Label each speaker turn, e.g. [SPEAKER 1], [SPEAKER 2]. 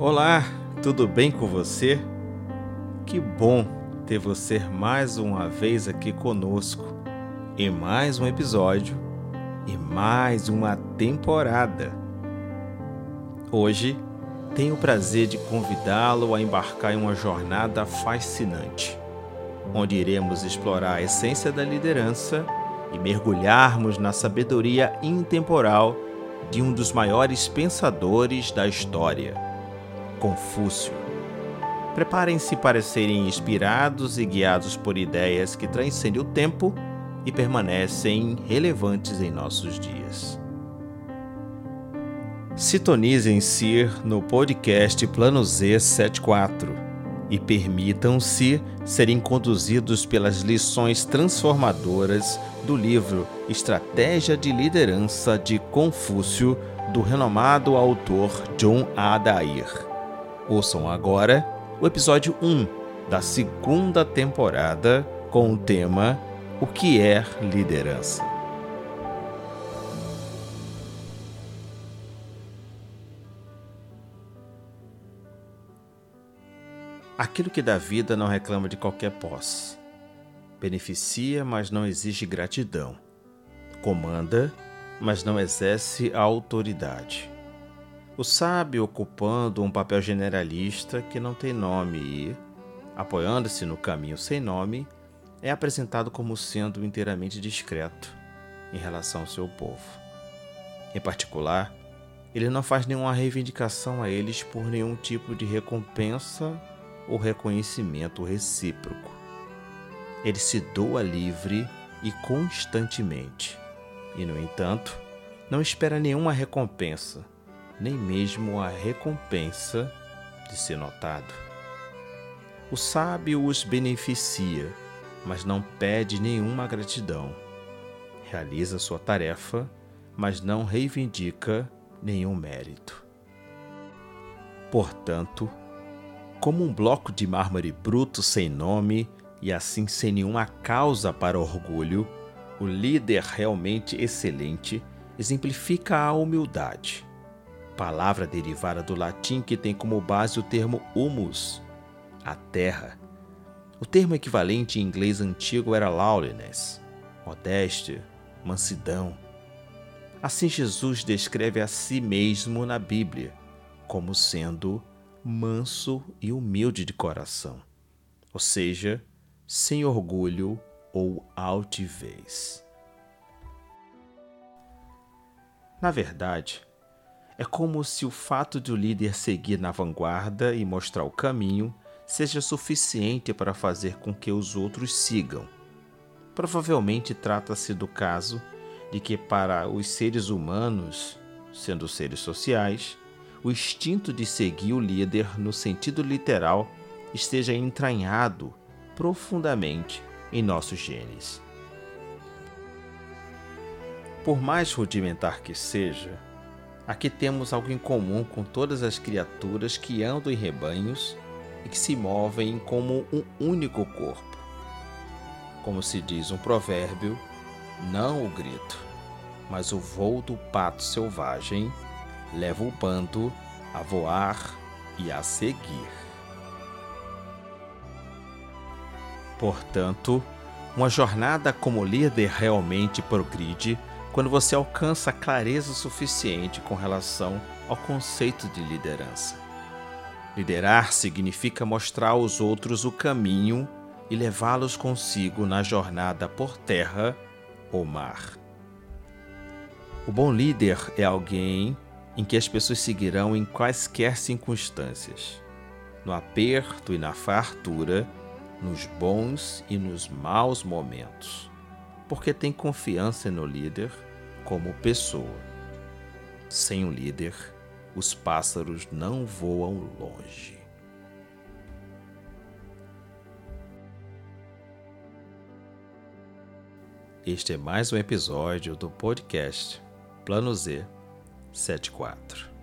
[SPEAKER 1] Olá, tudo bem com você? Que bom ter você mais uma vez aqui conosco em mais um episódio e mais uma temporada. Hoje tenho o prazer de convidá-lo a embarcar em uma jornada fascinante, onde iremos explorar a essência da liderança e mergulharmos na sabedoria intemporal de um dos maiores pensadores da história Confúcio. Preparem-se para serem inspirados e guiados por ideias que transcendem o tempo e permanecem relevantes em nossos dias. Sintonizem-se no podcast Plano Z 74 e permitam-se serem conduzidos pelas lições transformadoras do livro Estratégia de Liderança de Confúcio, do renomado autor John Adair. Ouçam agora o episódio 1 da segunda temporada com o tema O que é liderança? Aquilo que dá vida não reclama de qualquer posse. Beneficia, mas não exige gratidão. Comanda, mas não exerce autoridade o sábio ocupando um papel generalista que não tem nome e, apoiando-se no caminho sem nome, é apresentado como sendo inteiramente discreto em relação ao seu povo. Em particular, ele não faz nenhuma reivindicação a eles por nenhum tipo de recompensa ou reconhecimento recíproco. Ele se doa livre e constantemente, e, no entanto, não espera nenhuma recompensa nem mesmo a recompensa de ser notado. O sábio os beneficia, mas não pede nenhuma gratidão. Realiza sua tarefa, mas não reivindica nenhum mérito. Portanto, como um bloco de mármore bruto sem nome e assim sem nenhuma causa para orgulho, o líder realmente excelente exemplifica a humildade palavra derivada do latim que tem como base o termo humus, a terra. O termo equivalente em inglês antigo era lowliness, modéstia, mansidão. Assim Jesus descreve a si mesmo na Bíblia como sendo manso e humilde de coração, ou seja, sem orgulho ou altivez. Na verdade, é como se o fato de o líder seguir na vanguarda e mostrar o caminho seja suficiente para fazer com que os outros sigam. Provavelmente trata-se do caso de que, para os seres humanos, sendo seres sociais, o instinto de seguir o líder no sentido literal esteja entranhado profundamente em nossos genes. Por mais rudimentar que seja, Aqui temos algo em comum com todas as criaturas que andam em rebanhos e que se movem como um único corpo. Como se diz um provérbio, não o grito, mas o voo do pato selvagem leva o bando a voar e a seguir. Portanto, uma jornada como líder realmente progride quando você alcança clareza suficiente com relação ao conceito de liderança. Liderar significa mostrar aos outros o caminho e levá-los consigo na jornada por terra ou mar. O bom líder é alguém em que as pessoas seguirão em quaisquer circunstâncias, no aperto e na fartura, nos bons e nos maus momentos, porque tem confiança no líder como pessoa. Sem um líder, os pássaros não voam longe. Este é mais um episódio do podcast Plano Z 74.